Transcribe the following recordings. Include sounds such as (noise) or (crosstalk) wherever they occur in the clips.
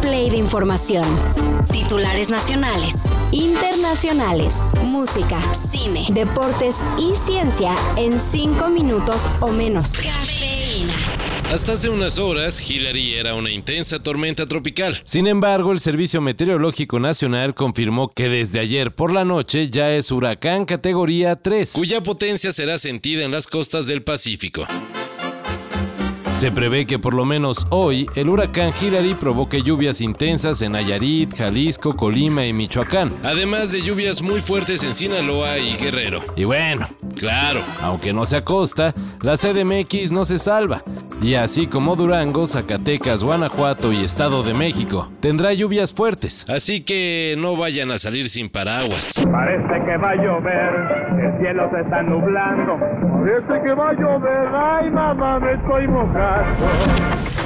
play de información. Titulares nacionales, internacionales, música, cine, deportes y ciencia en 5 minutos o menos. Cafeína. Hasta hace unas horas, Hillary era una intensa tormenta tropical. Sin embargo, el Servicio Meteorológico Nacional confirmó que desde ayer por la noche ya es huracán categoría 3, cuya potencia será sentida en las costas del Pacífico. Se prevé que por lo menos hoy el huracán Hillary provoque lluvias intensas en Nayarit, Jalisco, Colima y Michoacán. Además de lluvias muy fuertes en Sinaloa y Guerrero. Y bueno, Claro, aunque no se acosta, la CDMX no se salva. Y así como Durango, Zacatecas, Guanajuato y Estado de México, tendrá lluvias fuertes. así que no vayan a salir sin paraguas. Parece que va a llover, el cielo se está nublando. Parece que va a llover, ay mamá, me estoy mojando.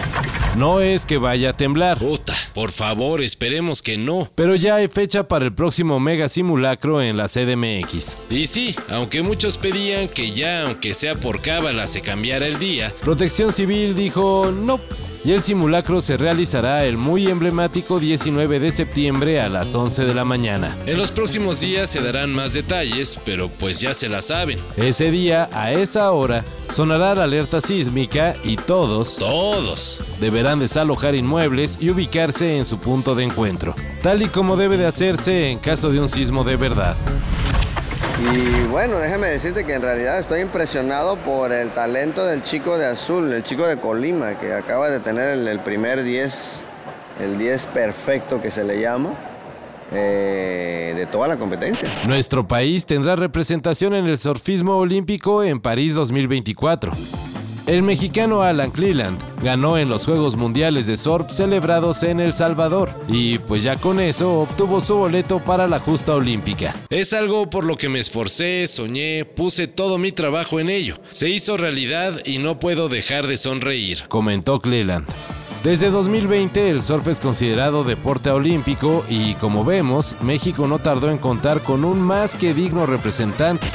No es que vaya a temblar, Puta, por favor, esperemos que no. pero ya hay fecha para el próximo mega simulacro en la CDMX. Y sí, aunque muchos pedían que ya, aunque sea por cábala, se cambiara el día, Protección Civil dijo no. Y el simulacro se realizará el muy emblemático 19 de septiembre a las 11 de la mañana. en los próximos días se darán más detalles, pero pues ya se la saben. Ese día, a esa hora, sonará la alerta sísmica y todos Todos. deberán desalojar inmuebles y ubicarse en su punto de encuentro, tal y como debe de hacerse en caso de un sismo de verdad. Y bueno, déjame decirte que en realidad estoy impresionado por el talento del chico de azul, el chico de Colima, que acaba de tener el, primer 10, el 10 perfecto que se le llama, eh, de toda la competencia. Nuestro país tendrá representación en el surfismo olímpico en París 2024. El mexicano Alan Cleland ganó en los Juegos Mundiales de Surf celebrados en El Salvador y pues ya con eso obtuvo su boleto para la justa olímpica. Es algo por lo que me esforcé, soñé, puse todo mi trabajo en ello. Se hizo realidad y no puedo dejar de sonreír. comentó Cleland. Desde 2020 el surf es considerado deporte olímpico y como vemos, México no tardó en contar con un más que digno representante.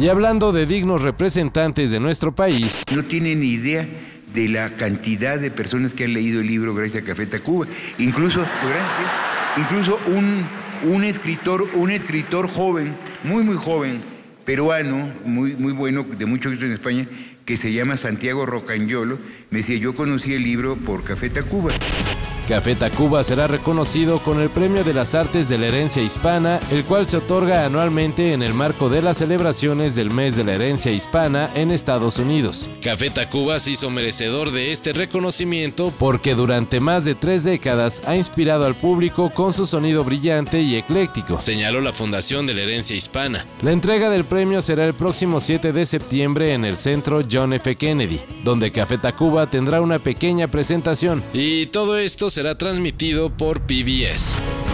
Y hablando de dignos representantes de nuestro país, No tienen idea de la cantidad de personas que han leído el libro gracias a Café Tacuba. Incluso, incluso un, un escritor, un escritor joven, muy muy joven, peruano, muy, muy bueno, de mucho éxito en España, que se llama Santiago Rocagnolo, me decía, yo conocí el libro por Café Tacuba. Café Tacuba será reconocido con el Premio de las Artes de la Herencia Hispana, el cual se otorga anualmente en el marco de las celebraciones del Mes de la Herencia Hispana en Estados Unidos. Café Tacuba se hizo merecedor de este reconocimiento porque durante más de tres décadas ha inspirado al público con su sonido brillante y ecléctico. señaló la Fundación de la Herencia Hispana. La entrega del premio será el próximo 7 de septiembre en el Centro John F. Kennedy, donde Café Tacuba tendrá una pequeña presentación. Y todo esto será transmitido por PBS.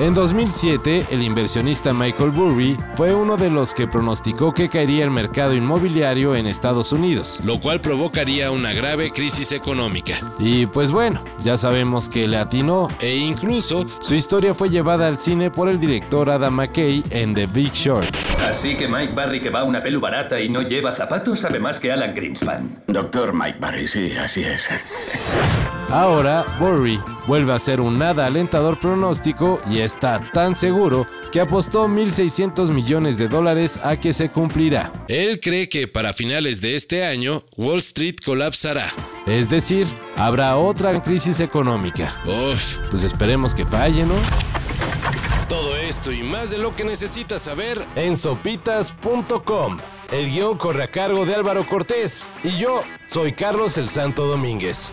En 2007, el inversionista Michael Burry fue uno de los que pronosticó que caería el mercado inmobiliario en Estados Unidos. lo cual provocaría una grave crisis económica. Y pues bueno, ya sabemos que le atinó. E incluso Su historia fue llevada al cine por el director Adam McKay en The Big Short. Así que Mike Barry, que va a una pelu barata y no lleva zapatos, sabe más que Alan Greenspan. Doctor Mike Barry, sí, así es. (laughs) Ahora, Burry vuelve a hacer un nada alentador pronóstico y está tan seguro que apostó 1.600 millones de dólares a que se cumplirá. él cree que para finales de este año Wall Street colapsará. Es decir, habrá otra crisis económica. Uf, Pues esperemos que falle, ¿no? todo esto y más de lo que necesitas saber En sopitas.com. El guion corre a cargo de Álvaro Cortés y yo soy Carlos el Santo Domínguez.